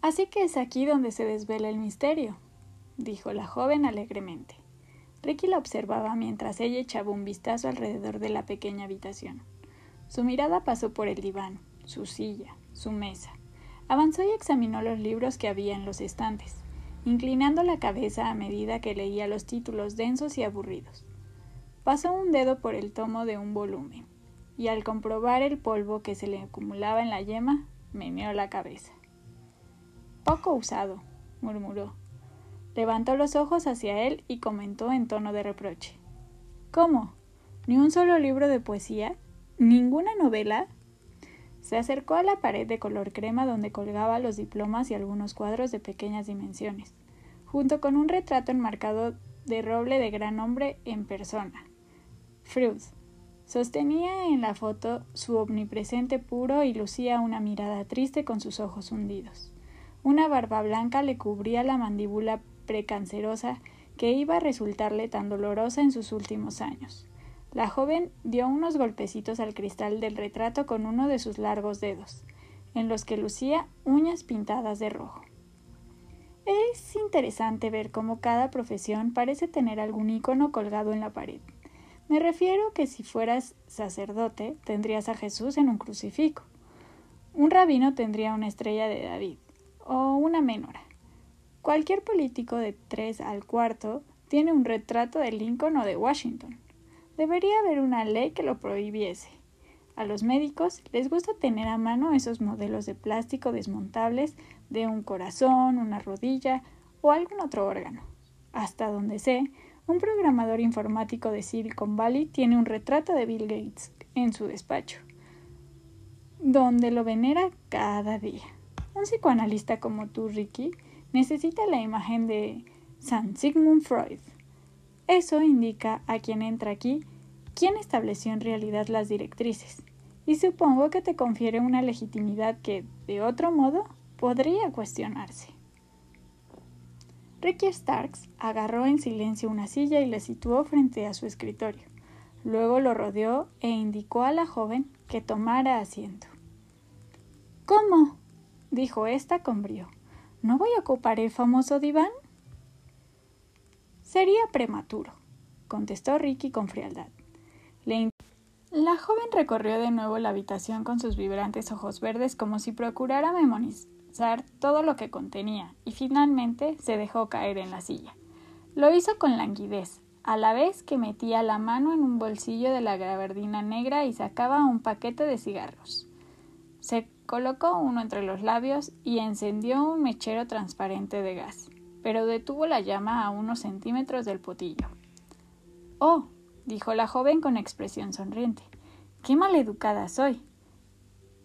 Así que es aquí donde se desvela el misterio, dijo la joven alegremente. Ricky la observaba mientras ella echaba un vistazo alrededor de la pequeña habitación. Su mirada pasó por el diván, su silla, su mesa. Avanzó y examinó los libros que había en los estantes, inclinando la cabeza a medida que leía los títulos densos y aburridos. Pasó un dedo por el tomo de un volumen, y al comprobar el polvo que se le acumulaba en la yema, meneó la cabeza. Poco usado, murmuró. Levantó los ojos hacia él y comentó en tono de reproche. ¿Cómo? ¿Ni un solo libro de poesía? ¿Ninguna novela? Se acercó a la pared de color crema donde colgaba los diplomas y algunos cuadros de pequeñas dimensiones, junto con un retrato enmarcado de roble de gran hombre en persona. Freud. Sostenía en la foto su omnipresente puro y lucía una mirada triste con sus ojos hundidos. Una barba blanca le cubría la mandíbula precancerosa que iba a resultarle tan dolorosa en sus últimos años. La joven dio unos golpecitos al cristal del retrato con uno de sus largos dedos, en los que lucía uñas pintadas de rojo. Es interesante ver cómo cada profesión parece tener algún icono colgado en la pared. Me refiero que si fueras sacerdote, tendrías a Jesús en un crucifijo. Un rabino tendría una estrella de David o una menora. Cualquier político de tres al cuarto tiene un retrato de Lincoln o de Washington. Debería haber una ley que lo prohibiese. A los médicos les gusta tener a mano esos modelos de plástico desmontables de un corazón, una rodilla o algún otro órgano. Hasta donde sé, un programador informático de Silicon Valley tiene un retrato de Bill Gates en su despacho, donde lo venera cada día. Un psicoanalista como tú, Ricky, necesita la imagen de San Sigmund Freud. Eso indica a quien entra aquí quién estableció en realidad las directrices, y supongo que te confiere una legitimidad que, de otro modo, podría cuestionarse. Ricky Starks agarró en silencio una silla y la situó frente a su escritorio. Luego lo rodeó e indicó a la joven que tomara asiento. ¿Cómo? Dijo ésta con brío. ¿No voy a ocupar el famoso diván? Sería prematuro, contestó Ricky con frialdad. La joven recorrió de nuevo la habitación con sus vibrantes ojos verdes como si procurara memorizar todo lo que contenía y finalmente se dejó caer en la silla. Lo hizo con languidez, a la vez que metía la mano en un bolsillo de la gabardina negra y sacaba un paquete de cigarros. Se colocó uno entre los labios y encendió un mechero transparente de gas, pero detuvo la llama a unos centímetros del potillo. Oh, dijo la joven con expresión sonriente. Qué maleducada soy.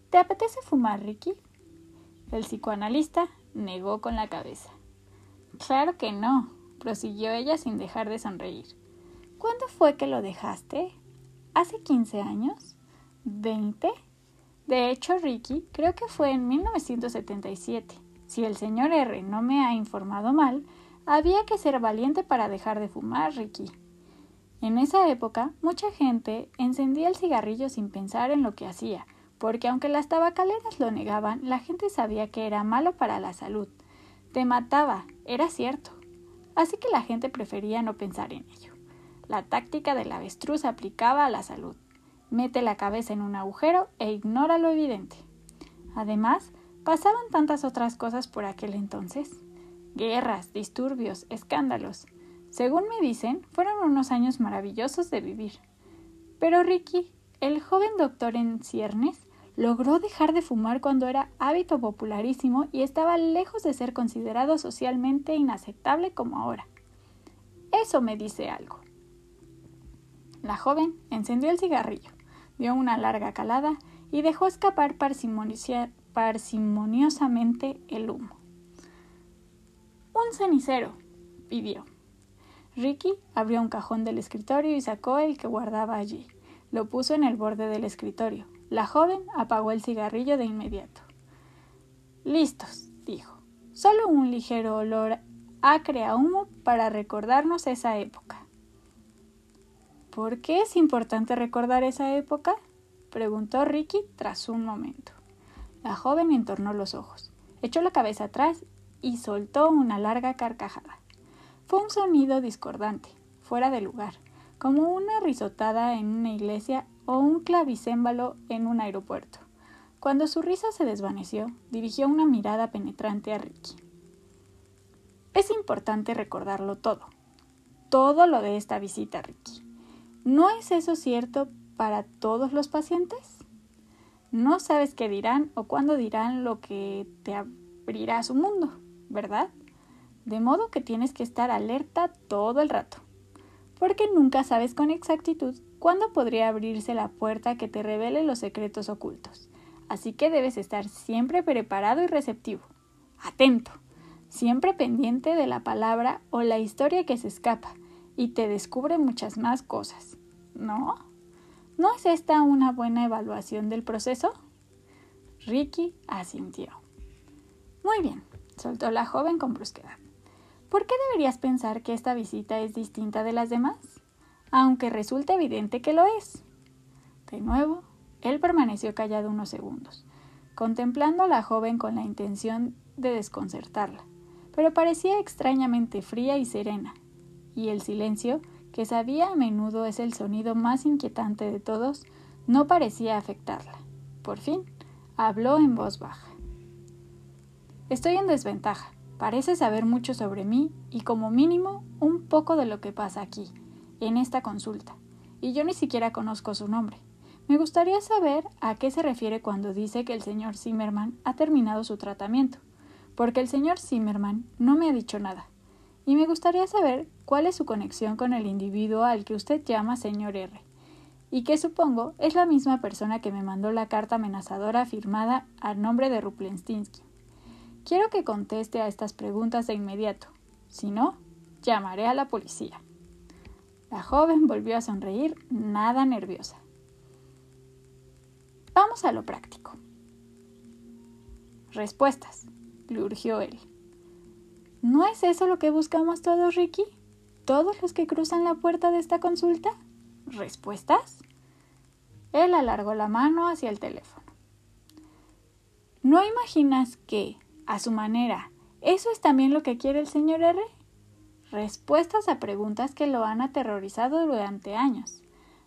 ¿Te apetece fumar, Ricky? El psicoanalista negó con la cabeza. Claro que no, prosiguió ella sin dejar de sonreír. ¿Cuándo fue que lo dejaste? ¿Hace quince años? ¿Veinte? De hecho, Ricky, creo que fue en 1977. Si el señor R no me ha informado mal, había que ser valiente para dejar de fumar, Ricky. En esa época, mucha gente encendía el cigarrillo sin pensar en lo que hacía, porque aunque las tabacaleras lo negaban, la gente sabía que era malo para la salud. Te mataba, era cierto. Así que la gente prefería no pensar en ello. La táctica del avestruz aplicaba a la salud. Mete la cabeza en un agujero e ignora lo evidente. Además, pasaban tantas otras cosas por aquel entonces. Guerras, disturbios, escándalos. Según me dicen, fueron unos años maravillosos de vivir. Pero Ricky, el joven doctor en ciernes, logró dejar de fumar cuando era hábito popularísimo y estaba lejos de ser considerado socialmente inaceptable como ahora. Eso me dice algo. La joven encendió el cigarrillo, dio una larga calada y dejó escapar parsimoniosamente el humo. Un cenicero, pidió. Ricky abrió un cajón del escritorio y sacó el que guardaba allí. Lo puso en el borde del escritorio. La joven apagó el cigarrillo de inmediato. Listos, dijo. Solo un ligero olor acre a humo para recordarnos esa época. ¿Por qué es importante recordar esa época? preguntó Ricky tras un momento. La joven entornó los ojos. echó la cabeza atrás y soltó una larga carcajada. Fue un sonido discordante, fuera de lugar, como una risotada en una iglesia o un clavicémbalo en un aeropuerto. Cuando su risa se desvaneció, dirigió una mirada penetrante a Ricky. Es importante recordarlo todo, todo lo de esta visita, Ricky. ¿No es eso cierto para todos los pacientes? No sabes qué dirán o cuándo dirán lo que te abrirá su mundo, ¿verdad? De modo que tienes que estar alerta todo el rato, porque nunca sabes con exactitud cuándo podría abrirse la puerta que te revele los secretos ocultos. Así que debes estar siempre preparado y receptivo, atento, siempre pendiente de la palabra o la historia que se escapa y te descubre muchas más cosas. ¿No? ¿No es esta una buena evaluación del proceso? Ricky asintió. Muy bien, soltó la joven con brusquedad. ¿Por qué deberías pensar que esta visita es distinta de las demás? Aunque resulta evidente que lo es. De nuevo, él permaneció callado unos segundos, contemplando a la joven con la intención de desconcertarla, pero parecía extrañamente fría y serena, y el silencio, que sabía a menudo es el sonido más inquietante de todos, no parecía afectarla. Por fin, habló en voz baja. Estoy en desventaja. Parece saber mucho sobre mí y como mínimo un poco de lo que pasa aquí, en esta consulta. Y yo ni siquiera conozco su nombre. Me gustaría saber a qué se refiere cuando dice que el señor Zimmerman ha terminado su tratamiento, porque el señor Zimmerman no me ha dicho nada. Y me gustaría saber cuál es su conexión con el individuo al que usted llama señor R, y que supongo es la misma persona que me mandó la carta amenazadora firmada a nombre de Ruplenstinsky. Quiero que conteste a estas preguntas de inmediato. Si no, llamaré a la policía. La joven volvió a sonreír, nada nerviosa. Vamos a lo práctico. Respuestas, le urgió él. ¿No es eso lo que buscamos todos, Ricky? ¿Todos los que cruzan la puerta de esta consulta? ¿Respuestas? Él alargó la mano hacia el teléfono. ¿No imaginas que, a su manera. ¿Eso es también lo que quiere el señor R? Respuestas a preguntas que lo han aterrorizado durante años.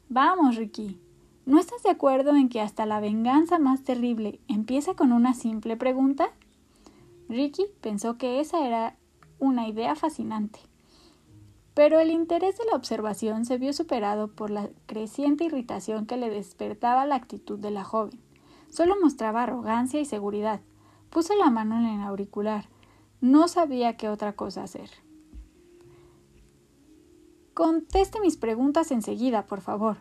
Vamos, Ricky. ¿No estás de acuerdo en que hasta la venganza más terrible empieza con una simple pregunta? Ricky pensó que esa era una idea fascinante. Pero el interés de la observación se vio superado por la creciente irritación que le despertaba la actitud de la joven. Solo mostraba arrogancia y seguridad, Puso la mano en el auricular. No sabía qué otra cosa hacer. Conteste mis preguntas enseguida, por favor,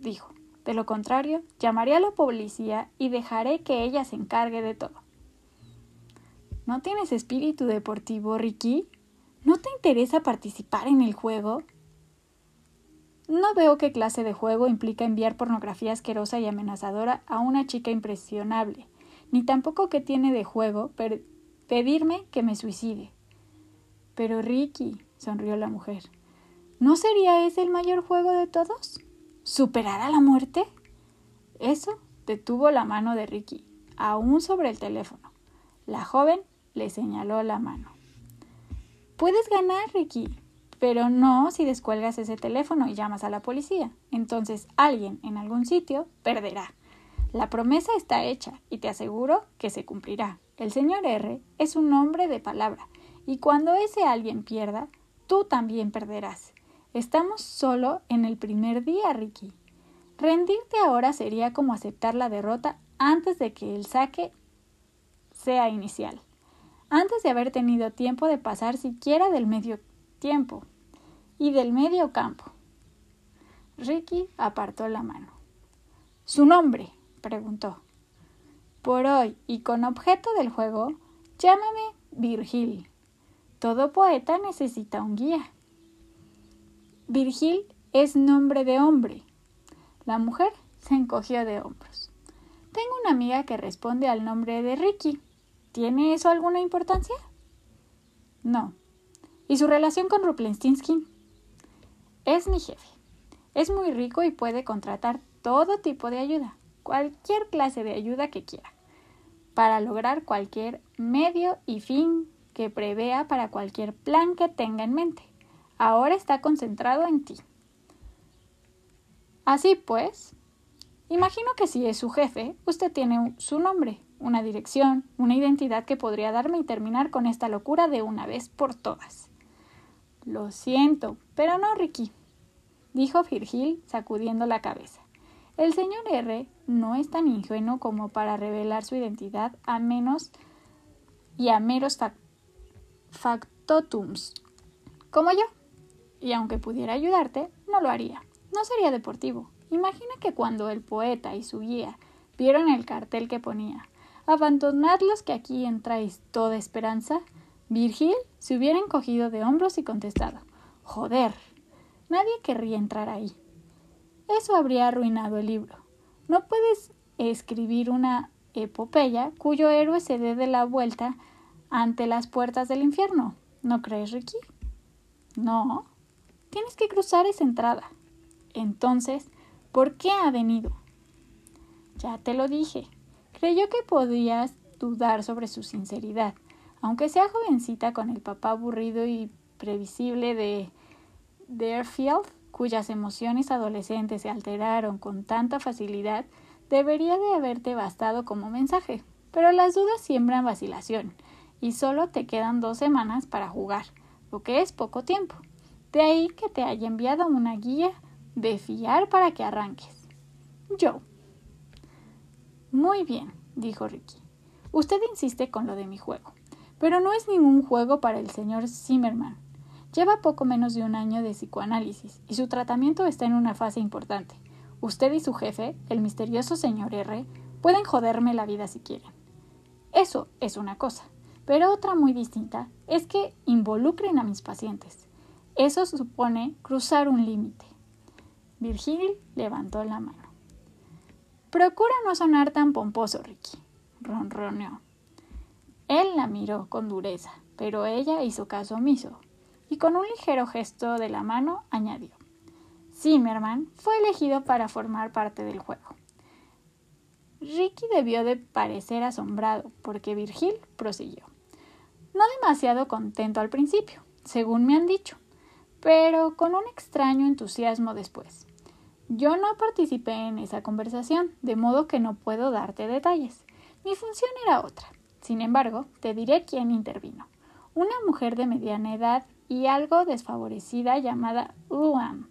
dijo. De lo contrario, llamaré a la policía y dejaré que ella se encargue de todo. ¿No tienes espíritu deportivo, Ricky? ¿No te interesa participar en el juego? No veo qué clase de juego implica enviar pornografía asquerosa y amenazadora a una chica impresionable, ni tampoco que tiene de juego pedirme que me suicide. Pero Ricky, sonrió la mujer, ¿no sería ese el mayor juego de todos? ¿Superar a la muerte? Eso detuvo la mano de Ricky, aún sobre el teléfono. La joven le señaló la mano. Puedes ganar, Ricky, pero no si descuelgas ese teléfono y llamas a la policía. Entonces alguien en algún sitio perderá. La promesa está hecha y te aseguro que se cumplirá. El señor R es un hombre de palabra y cuando ese alguien pierda, tú también perderás. Estamos solo en el primer día, Ricky. Rendirte ahora sería como aceptar la derrota antes de que el saque sea inicial, antes de haber tenido tiempo de pasar siquiera del medio tiempo y del medio campo. Ricky apartó la mano. Su nombre, preguntó. Por hoy y con objeto del juego, llámame Virgil. Todo poeta necesita un guía. Virgil es nombre de hombre. La mujer se encogió de hombros. Tengo una amiga que responde al nombre de Ricky. ¿Tiene eso alguna importancia? No. ¿Y su relación con Ruplenstinsky? Es mi jefe. Es muy rico y puede contratar todo tipo de ayuda cualquier clase de ayuda que quiera. para lograr cualquier medio y fin que prevea para cualquier plan que tenga en mente. Ahora está concentrado en ti. Así pues, imagino que si es su jefe, usted tiene su nombre, una dirección, una identidad que podría darme y terminar con esta locura de una vez por todas. Lo siento, pero no, Ricky, dijo Virgil sacudiendo la cabeza. El señor R no es tan ingenuo como para revelar su identidad a menos y a meros factotums, como yo. Y aunque pudiera ayudarte, no lo haría. No sería deportivo. Imagina que cuando el poeta y su guía vieron el cartel que ponía Abandonad los que aquí entráis toda esperanza, Virgil se hubiera encogido de hombros y contestado Joder, nadie querría entrar ahí. Eso habría arruinado el libro. No puedes escribir una epopeya cuyo héroe se dé de la vuelta ante las puertas del infierno. ¿No crees, Ricky? No. Tienes que cruzar esa entrada. Entonces, ¿por qué ha venido? Ya te lo dije. Creyó que podías dudar sobre su sinceridad. Aunque sea jovencita con el papá aburrido y previsible de Deerfield, cuyas emociones adolescentes se alteraron con tanta facilidad, debería de haberte bastado como mensaje. Pero las dudas siembran vacilación, y solo te quedan dos semanas para jugar, lo que es poco tiempo. De ahí que te haya enviado una guía de fiar para que arranques. Yo. Muy bien, dijo Ricky. Usted insiste con lo de mi juego, pero no es ningún juego para el señor Zimmerman. Lleva poco menos de un año de psicoanálisis y su tratamiento está en una fase importante. Usted y su jefe, el misterioso señor R, pueden joderme la vida si quieren. Eso es una cosa, pero otra muy distinta es que involucren a mis pacientes. Eso supone cruzar un límite. Virgil levantó la mano. Procura no sonar tan pomposo, Ricky, ronroneó. Él la miró con dureza, pero ella hizo caso omiso y con un ligero gesto de la mano añadió. Zimmerman fue elegido para formar parte del juego. Ricky debió de parecer asombrado porque Virgil prosiguió. No demasiado contento al principio, según me han dicho, pero con un extraño entusiasmo después. Yo no participé en esa conversación, de modo que no puedo darte detalles. Mi función era otra. Sin embargo, te diré quién intervino. Una mujer de mediana edad y algo desfavorecida llamada Luam.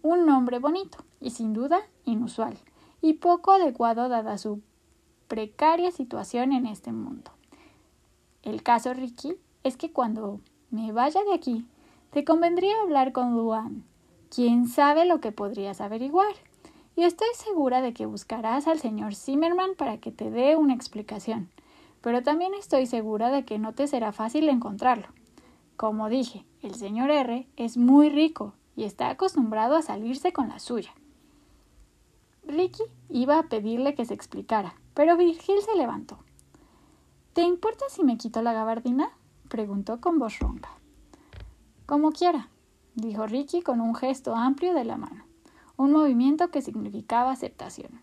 Un nombre bonito y sin duda inusual y poco adecuado dada su precaria situación en este mundo. El caso, Ricky, es que cuando me vaya de aquí, te convendría hablar con Luan. Quién sabe lo que podrías averiguar. Y estoy segura de que buscarás al señor Zimmerman para que te dé una explicación. Pero también estoy segura de que no te será fácil encontrarlo. Como dije, el señor R es muy rico y está acostumbrado a salirse con la suya. Ricky iba a pedirle que se explicara, pero Virgil se levantó. ¿Te importa si me quito la gabardina? preguntó con voz ronca. Como quiera, dijo Ricky con un gesto amplio de la mano, un movimiento que significaba aceptación.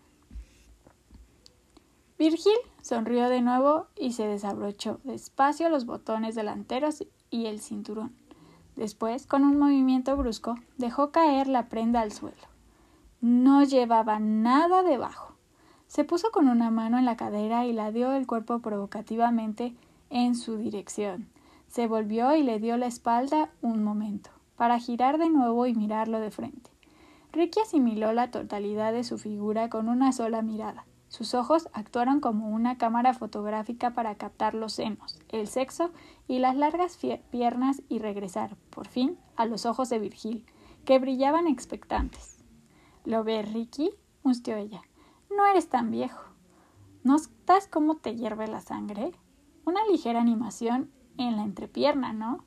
Virgil sonrió de nuevo y se desabrochó despacio los botones delanteros y el cinturón. Después, con un movimiento brusco, dejó caer la prenda al suelo. No llevaba nada debajo. Se puso con una mano en la cadera y la dio el cuerpo provocativamente en su dirección. Se volvió y le dio la espalda un momento, para girar de nuevo y mirarlo de frente. Ricky asimiló la totalidad de su figura con una sola mirada. Sus ojos actuaron como una cámara fotográfica para captar los senos, el sexo y las largas piernas y regresar, por fin, a los ojos de Virgil, que brillaban expectantes. ¿Lo ves, Ricky? mustió ella. No eres tan viejo. ¿Notas cómo te hierve la sangre? Una ligera animación en la entrepierna, ¿no?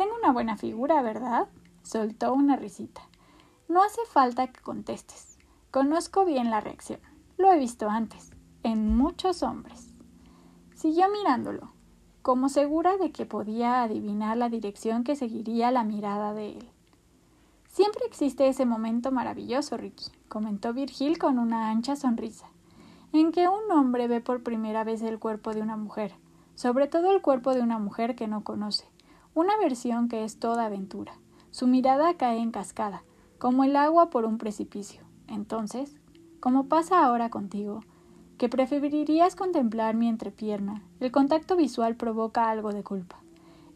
Tengo una buena figura, ¿verdad? Soltó una risita. No hace falta que contestes. Conozco bien la reacción. Lo he visto antes, en muchos hombres. Siguió mirándolo, como segura de que podía adivinar la dirección que seguiría la mirada de él. Siempre existe ese momento maravilloso, Ricky, comentó Virgil con una ancha sonrisa. en que un hombre ve por primera vez el cuerpo de una mujer, sobre todo el cuerpo de una mujer que no conoce, una versión que es toda aventura. Su mirada cae en cascada, como el agua por un precipicio. Entonces, como pasa ahora contigo, que preferirías contemplar mi entrepierna, el contacto visual provoca algo de culpa.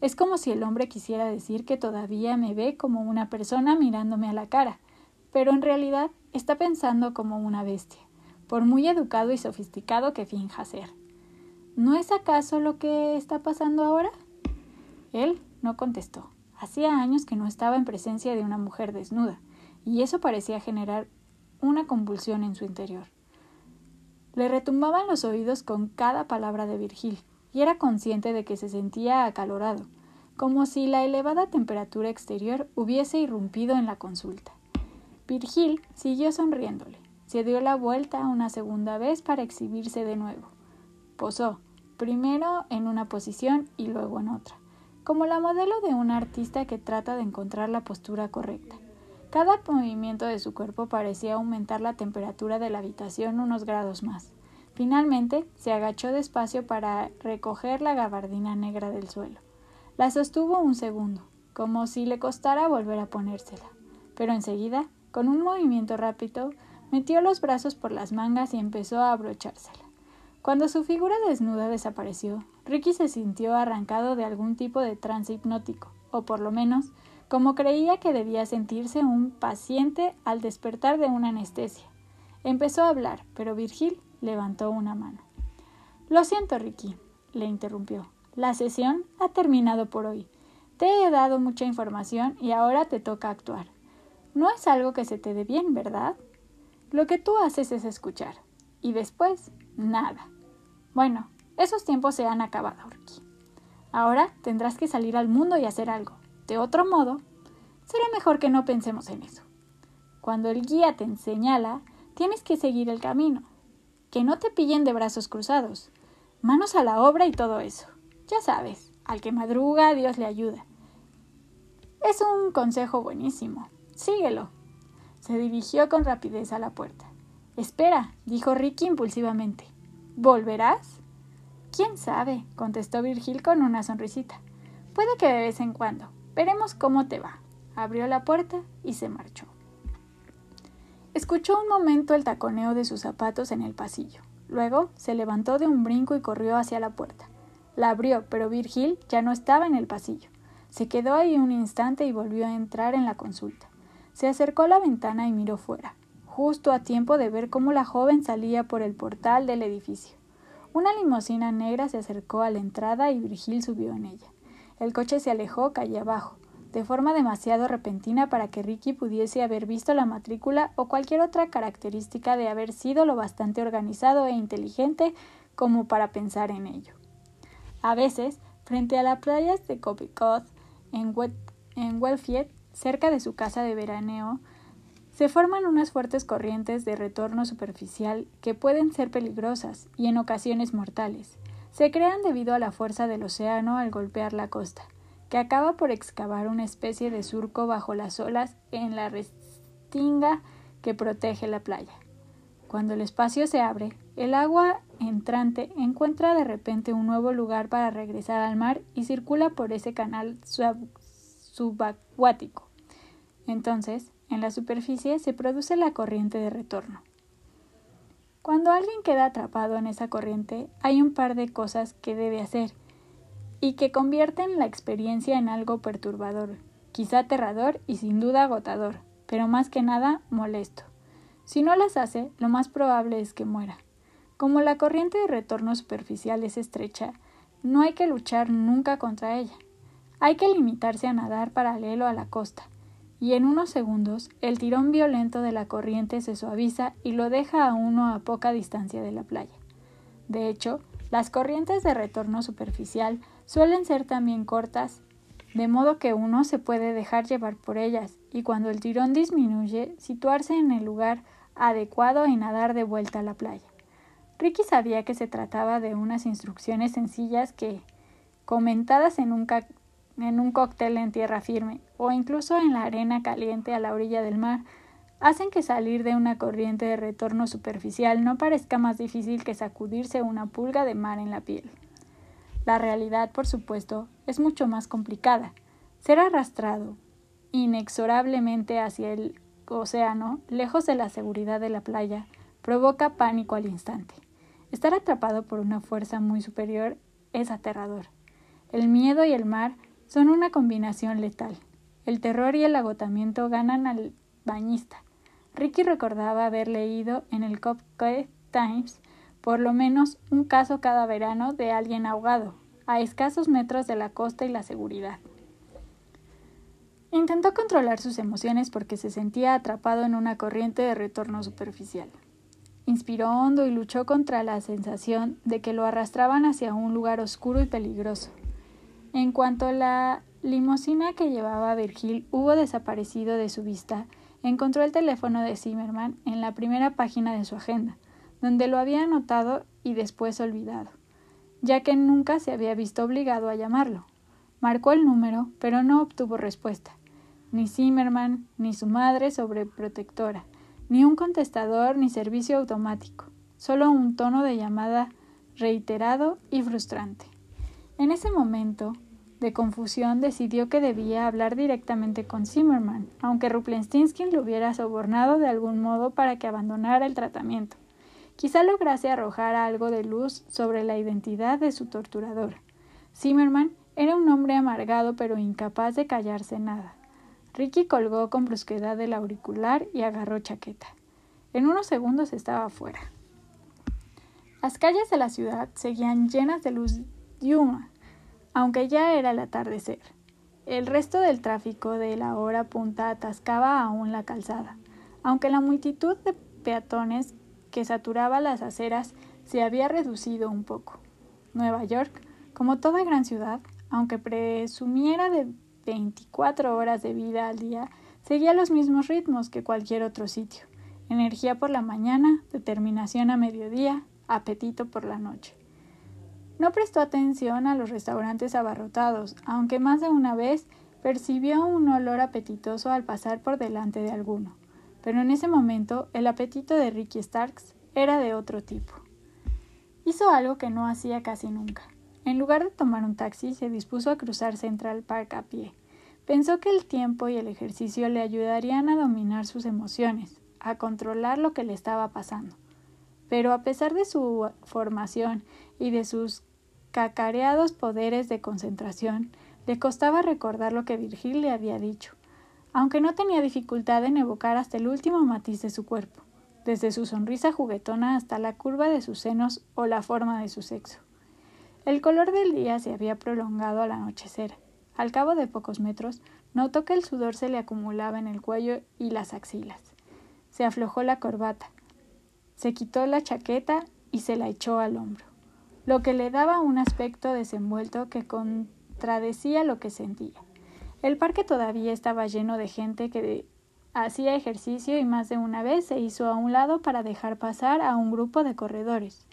Es como si el hombre quisiera decir que todavía me ve como una persona mirándome a la cara, pero en realidad está pensando como una bestia, por muy educado y sofisticado que finja ser. ¿No es acaso lo que está pasando ahora? Él no contestó. Hacía años que no estaba en presencia de una mujer desnuda, y eso parecía generar una convulsión en su interior. Le retumbaban los oídos con cada palabra de Virgil, y era consciente de que se sentía acalorado, como si la elevada temperatura exterior hubiese irrumpido en la consulta. Virgil siguió sonriéndole. Se dio la vuelta una segunda vez para exhibirse de nuevo. Posó, primero en una posición y luego en otra, como la modelo de un artista que trata de encontrar la postura correcta. Cada movimiento de su cuerpo parecía aumentar la temperatura de la habitación unos grados más. Finalmente se agachó despacio para recoger la gabardina negra del suelo. La sostuvo un segundo, como si le costara volver a ponérsela, pero enseguida con un movimiento rápido, metió los brazos por las mangas y empezó a abrochársela. Cuando su figura desnuda desapareció, Ricky se sintió arrancado de algún tipo de trance hipnótico, o por lo menos, como creía que debía sentirse un paciente al despertar de una anestesia. Empezó a hablar, pero Virgil levantó una mano. Lo siento, Ricky, le interrumpió. La sesión ha terminado por hoy. Te he dado mucha información y ahora te toca actuar. No es algo que se te dé bien, ¿verdad? Lo que tú haces es escuchar. Y después, nada. Bueno, esos tiempos se han acabado, Ricky. Ahora tendrás que salir al mundo y hacer algo. De otro modo, será mejor que no pensemos en eso. Cuando el guía te señala, tienes que seguir el camino. Que no te pillen de brazos cruzados. Manos a la obra y todo eso. Ya sabes, al que madruga, Dios le ayuda. Es un consejo buenísimo. Síguelo. Se dirigió con rapidez a la puerta. Espera, dijo Ricky impulsivamente. ¿Volverás? ¿Quién sabe? contestó Virgil con una sonrisita. Puede que de vez en cuando. Veremos cómo te va. Abrió la puerta y se marchó. Escuchó un momento el taconeo de sus zapatos en el pasillo. Luego se levantó de un brinco y corrió hacia la puerta. La abrió, pero Virgil ya no estaba en el pasillo. Se quedó ahí un instante y volvió a entrar en la consulta. Se acercó a la ventana y miró fuera, justo a tiempo de ver cómo la joven salía por el portal del edificio. Una limusina negra se acercó a la entrada y Virgil subió en ella. El coche se alejó calle abajo, de forma demasiado repentina para que Ricky pudiese haber visto la matrícula o cualquier otra característica de haber sido lo bastante organizado e inteligente como para pensar en ello. A veces, frente a las playas de Copicot, en, en cerca de su casa de veraneo, se forman unas fuertes corrientes de retorno superficial que pueden ser peligrosas y en ocasiones mortales. Se crean debido a la fuerza del océano al golpear la costa, que acaba por excavar una especie de surco bajo las olas en la restinga que protege la playa. Cuando el espacio se abre, el agua entrante encuentra de repente un nuevo lugar para regresar al mar y circula por ese canal subacuático. Entonces, en la superficie se produce la corriente de retorno. Cuando alguien queda atrapado en esa corriente, hay un par de cosas que debe hacer y que convierten la experiencia en algo perturbador, quizá aterrador y sin duda agotador, pero más que nada molesto. Si no las hace, lo más probable es que muera. Como la corriente de retorno superficial es estrecha, no hay que luchar nunca contra ella. Hay que limitarse a nadar paralelo a la costa, y en unos segundos el tirón violento de la corriente se suaviza y lo deja a uno a poca distancia de la playa. De hecho, las corrientes de retorno superficial suelen ser también cortas, de modo que uno se puede dejar llevar por ellas y cuando el tirón disminuye, situarse en el lugar adecuado y nadar de vuelta a la playa. Ricky sabía que se trataba de unas instrucciones sencillas que, comentadas en un en un cóctel en tierra firme o incluso en la arena caliente a la orilla del mar, hacen que salir de una corriente de retorno superficial no parezca más difícil que sacudirse una pulga de mar en la piel. La realidad, por supuesto, es mucho más complicada. Ser arrastrado inexorablemente hacia el océano, lejos de la seguridad de la playa, provoca pánico al instante. Estar atrapado por una fuerza muy superior es aterrador. El miedo y el mar son una combinación letal. El terror y el agotamiento ganan al bañista. Ricky recordaba haber leído en el Copke Times por lo menos un caso cada verano de alguien ahogado, a escasos metros de la costa y la seguridad. Intentó controlar sus emociones porque se sentía atrapado en una corriente de retorno superficial. Inspiró hondo y luchó contra la sensación de que lo arrastraban hacia un lugar oscuro y peligroso. En cuanto la limusina que llevaba Virgil hubo desaparecido de su vista, encontró el teléfono de Zimmerman en la primera página de su agenda, donde lo había anotado y después olvidado, ya que nunca se había visto obligado a llamarlo. Marcó el número, pero no obtuvo respuesta. Ni Zimmerman, ni su madre sobreprotectora, ni un contestador ni servicio automático, solo un tono de llamada reiterado y frustrante. En ese momento de confusión decidió que debía hablar directamente con Zimmerman, aunque Ruplenstiltskin lo hubiera sobornado de algún modo para que abandonara el tratamiento. Quizá lograse arrojar algo de luz sobre la identidad de su torturador. Zimmerman era un hombre amargado pero incapaz de callarse nada. Ricky colgó con brusquedad el auricular y agarró chaqueta. En unos segundos estaba fuera. Las calles de la ciudad seguían llenas de luz diurna, aunque ya era el atardecer. El resto del tráfico de la hora punta atascaba aún la calzada, aunque la multitud de peatones que saturaba las aceras se había reducido un poco. Nueva York, como toda gran ciudad, aunque presumiera de 24 horas de vida al día, seguía los mismos ritmos que cualquier otro sitio. Energía por la mañana, determinación a mediodía, apetito por la noche. No prestó atención a los restaurantes abarrotados, aunque más de una vez percibió un olor apetitoso al pasar por delante de alguno. Pero en ese momento el apetito de Ricky Starks era de otro tipo. Hizo algo que no hacía casi nunca. En lugar de tomar un taxi, se dispuso a cruzar Central Park a pie. Pensó que el tiempo y el ejercicio le ayudarían a dominar sus emociones, a controlar lo que le estaba pasando. Pero a pesar de su formación y de sus cacareados poderes de concentración, le costaba recordar lo que Virgil le había dicho, aunque no tenía dificultad en evocar hasta el último matiz de su cuerpo, desde su sonrisa juguetona hasta la curva de sus senos o la forma de su sexo. El color del día se había prolongado al anochecer. Al cabo de pocos metros, notó que el sudor se le acumulaba en el cuello y las axilas. Se aflojó la corbata, se quitó la chaqueta y se la echó al hombro, lo que le daba un aspecto desenvuelto que contradecía lo que sentía. El parque todavía estaba lleno de gente que hacía ejercicio y más de una vez se hizo a un lado para dejar pasar a un grupo de corredores.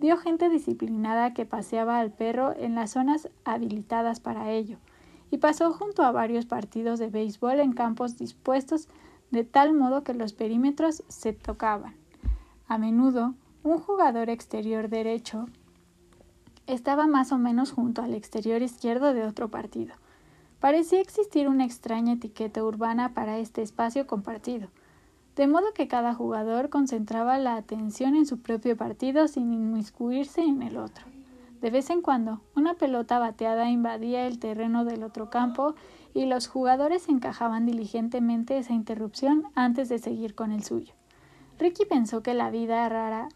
Vio gente disciplinada que paseaba al perro en las zonas habilitadas para ello, y pasó junto a varios partidos de béisbol en campos dispuestos de tal modo que los perímetros se tocaban. A menudo, un jugador exterior derecho estaba más o menos junto al exterior izquierdo de otro partido. Parecía existir una extraña etiqueta urbana para este espacio compartido, de modo que cada jugador concentraba la atención en su propio partido sin inmiscuirse en el otro. De vez en cuando, una pelota bateada invadía el terreno del otro campo y los jugadores encajaban diligentemente esa interrupción antes de seguir con el suyo. Ricky pensó que la vida rara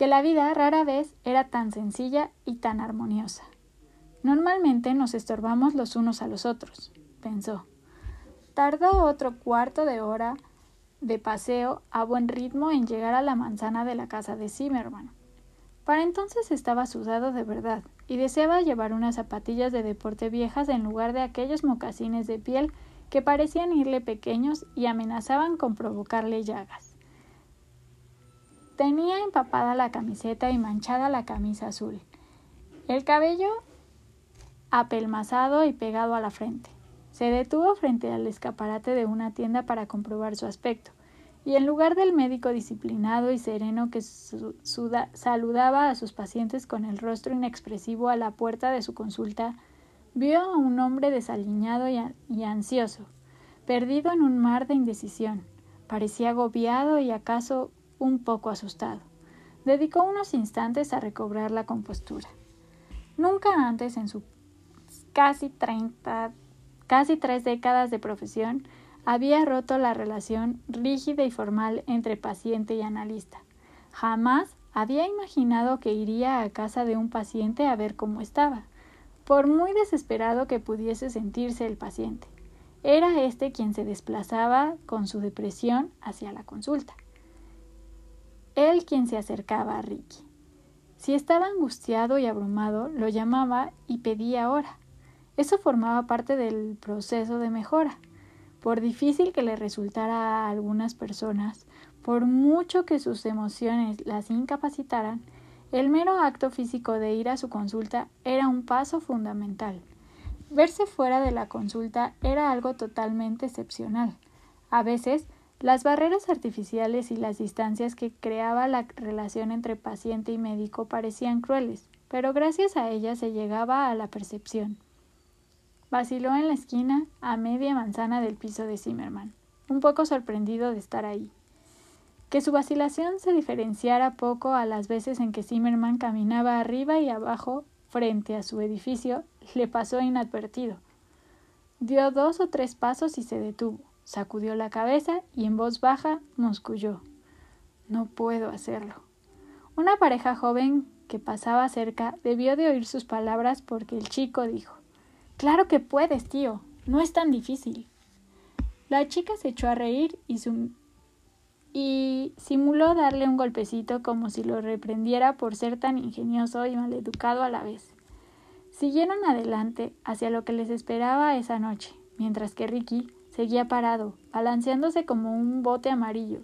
que la vida rara vez era tan sencilla y tan armoniosa. Normalmente nos estorbamos los unos a los otros, pensó. Tardó otro cuarto de hora de paseo a buen ritmo en llegar a la manzana de la casa de Zimmerman. Para entonces estaba sudado de verdad y deseaba llevar unas zapatillas de deporte viejas en lugar de aquellos mocasines de piel que parecían irle pequeños y amenazaban con provocarle llagas. Tenía empapada la camiseta y manchada la camisa azul, el cabello apelmazado y pegado a la frente. Se detuvo frente al escaparate de una tienda para comprobar su aspecto, y en lugar del médico disciplinado y sereno que saludaba a sus pacientes con el rostro inexpresivo a la puerta de su consulta, vio a un hombre desaliñado y ansioso, perdido en un mar de indecisión. Parecía agobiado y acaso un poco asustado. Dedicó unos instantes a recobrar la compostura. Nunca antes en su casi treinta, casi tres décadas de profesión había roto la relación rígida y formal entre paciente y analista. Jamás había imaginado que iría a casa de un paciente a ver cómo estaba, por muy desesperado que pudiese sentirse el paciente. Era este quien se desplazaba con su depresión hacia la consulta. Él quien se acercaba a Ricky. Si estaba angustiado y abrumado, lo llamaba y pedía hora. Eso formaba parte del proceso de mejora. Por difícil que le resultara a algunas personas, por mucho que sus emociones las incapacitaran, el mero acto físico de ir a su consulta era un paso fundamental. Verse fuera de la consulta era algo totalmente excepcional. A veces, las barreras artificiales y las distancias que creaba la relación entre paciente y médico parecían crueles, pero gracias a ellas se llegaba a la percepción. Vaciló en la esquina, a media manzana del piso de Zimmerman, un poco sorprendido de estar ahí. Que su vacilación se diferenciara poco a las veces en que Zimmerman caminaba arriba y abajo frente a su edificio le pasó inadvertido. Dio dos o tres pasos y se detuvo, sacudió la cabeza y en voz baja musculló. No puedo hacerlo. Una pareja joven que pasaba cerca debió de oír sus palabras porque el chico dijo Claro que puedes, tío. No es tan difícil. La chica se echó a reír y, y simuló darle un golpecito como si lo reprendiera por ser tan ingenioso y maleducado a la vez. Siguieron adelante hacia lo que les esperaba esa noche, mientras que Ricky seguía parado, balanceándose como un bote amarillo,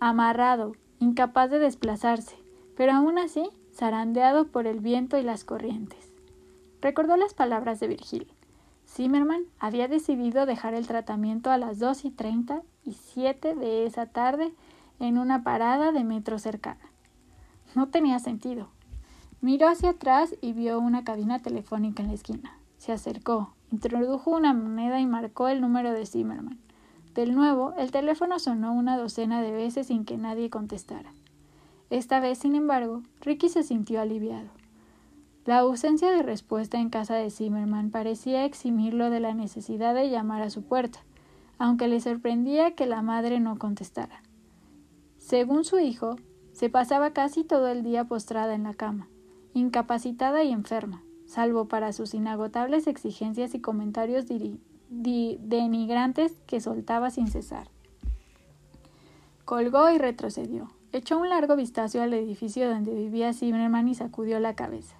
amarrado, incapaz de desplazarse, pero aún así zarandeado por el viento y las corrientes. Recordó las palabras de Virgil. Zimmerman había decidido dejar el tratamiento a las dos y treinta y siete de esa tarde en una parada de metro cercana. No tenía sentido. Miró hacia atrás y vio una cabina telefónica en la esquina. Se acercó, introdujo una moneda y marcó el número de Zimmerman. Del nuevo, el teléfono sonó una docena de veces sin que nadie contestara. Esta vez, sin embargo, Ricky se sintió aliviado. La ausencia de respuesta en casa de Zimmerman parecía eximirlo de la necesidad de llamar a su puerta, aunque le sorprendía que la madre no contestara. Según su hijo, se pasaba casi todo el día postrada en la cama incapacitada y enferma, salvo para sus inagotables exigencias y comentarios denigrantes que soltaba sin cesar. Colgó y retrocedió. Echó un largo vistazo al edificio donde vivía Zimmerman y sacudió la cabeza.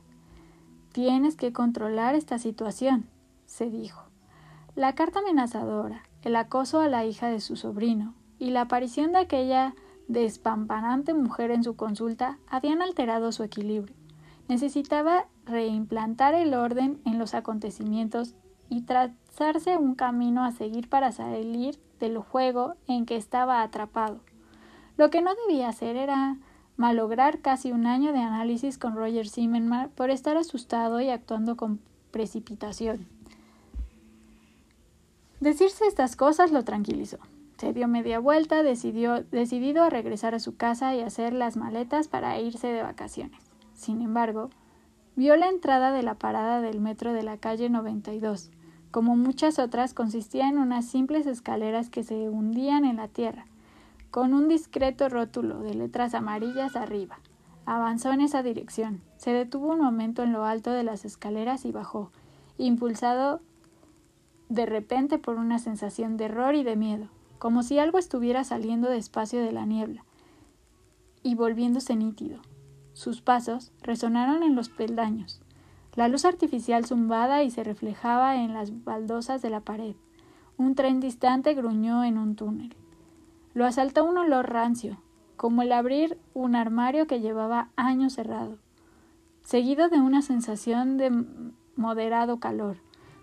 Tienes que controlar esta situación, se dijo. La carta amenazadora, el acoso a la hija de su sobrino y la aparición de aquella despampanante mujer en su consulta habían alterado su equilibrio. Necesitaba reimplantar el orden en los acontecimientos y trazarse un camino a seguir para salir del juego en que estaba atrapado. Lo que no debía hacer era malograr casi un año de análisis con Roger Zimmerman por estar asustado y actuando con precipitación. Decirse estas cosas lo tranquilizó. Se dio media vuelta, decidió, decidido a regresar a su casa y hacer las maletas para irse de vacaciones. Sin embargo, vio la entrada de la parada del metro de la calle 92. Como muchas otras, consistía en unas simples escaleras que se hundían en la tierra, con un discreto rótulo de letras amarillas arriba. Avanzó en esa dirección. Se detuvo un momento en lo alto de las escaleras y bajó, impulsado de repente por una sensación de error y de miedo, como si algo estuviera saliendo despacio de la niebla y volviéndose nítido. Sus pasos resonaron en los peldaños. La luz artificial zumbada y se reflejaba en las baldosas de la pared. Un tren distante gruñó en un túnel. Lo asaltó un olor rancio, como el abrir un armario que llevaba años cerrado, seguido de una sensación de moderado calor,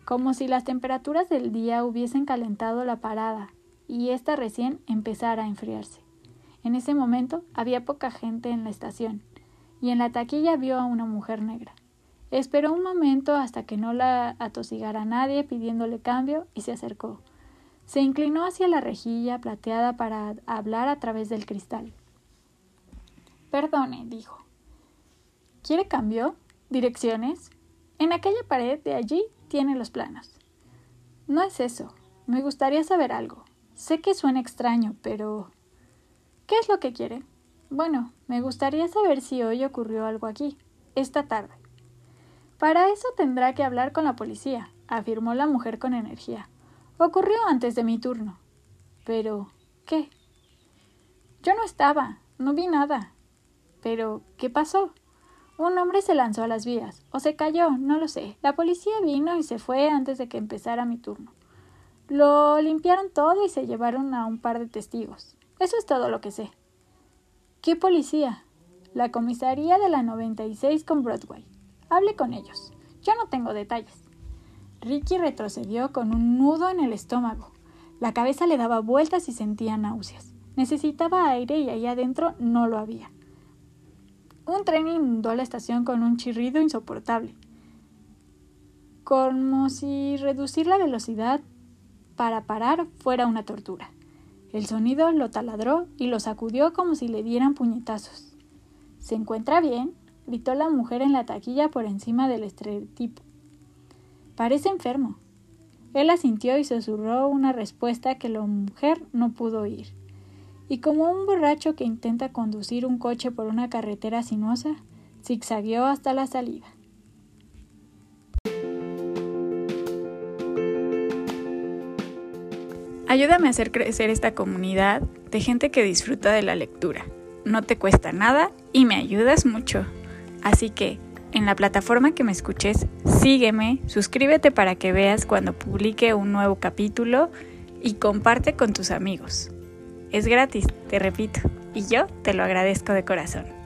como si las temperaturas del día hubiesen calentado la parada y ésta recién empezara a enfriarse. En ese momento había poca gente en la estación, y en la taquilla vio a una mujer negra. Esperó un momento hasta que no la atosigara nadie pidiéndole cambio y se acercó. Se inclinó hacia la rejilla plateada para hablar a través del cristal. Perdone, dijo. ¿Quiere cambio? ¿Direcciones? En aquella pared de allí tiene los planos. No es eso. Me gustaría saber algo. Sé que suena extraño, pero... ¿Qué es lo que quiere? Bueno, me gustaría saber si hoy ocurrió algo aquí, esta tarde. Para eso tendrá que hablar con la policía, afirmó la mujer con energía. Ocurrió antes de mi turno. Pero, ¿qué? Yo no estaba, no vi nada. Pero, ¿qué pasó? Un hombre se lanzó a las vías, o se cayó, no lo sé. La policía vino y se fue antes de que empezara mi turno. Lo limpiaron todo y se llevaron a un par de testigos. Eso es todo lo que sé. ¿Qué policía? La comisaría de la 96 con Broadway. Hable con ellos. Yo no tengo detalles. Ricky retrocedió con un nudo en el estómago. La cabeza le daba vueltas y sentía náuseas. Necesitaba aire y ahí adentro no lo había. Un tren inundó la estación con un chirrido insoportable, como si reducir la velocidad para parar fuera una tortura. El sonido lo taladró y lo sacudió como si le dieran puñetazos. ¿Se encuentra bien? gritó la mujer en la taquilla por encima del estereotipo. Parece enfermo. Él asintió y susurró una respuesta que la mujer no pudo oír. Y como un borracho que intenta conducir un coche por una carretera sinuosa, zigzagueó hasta la salida. Ayúdame a hacer crecer esta comunidad de gente que disfruta de la lectura. No te cuesta nada y me ayudas mucho. Así que, en la plataforma que me escuches, sígueme, suscríbete para que veas cuando publique un nuevo capítulo y comparte con tus amigos. Es gratis, te repito, y yo te lo agradezco de corazón.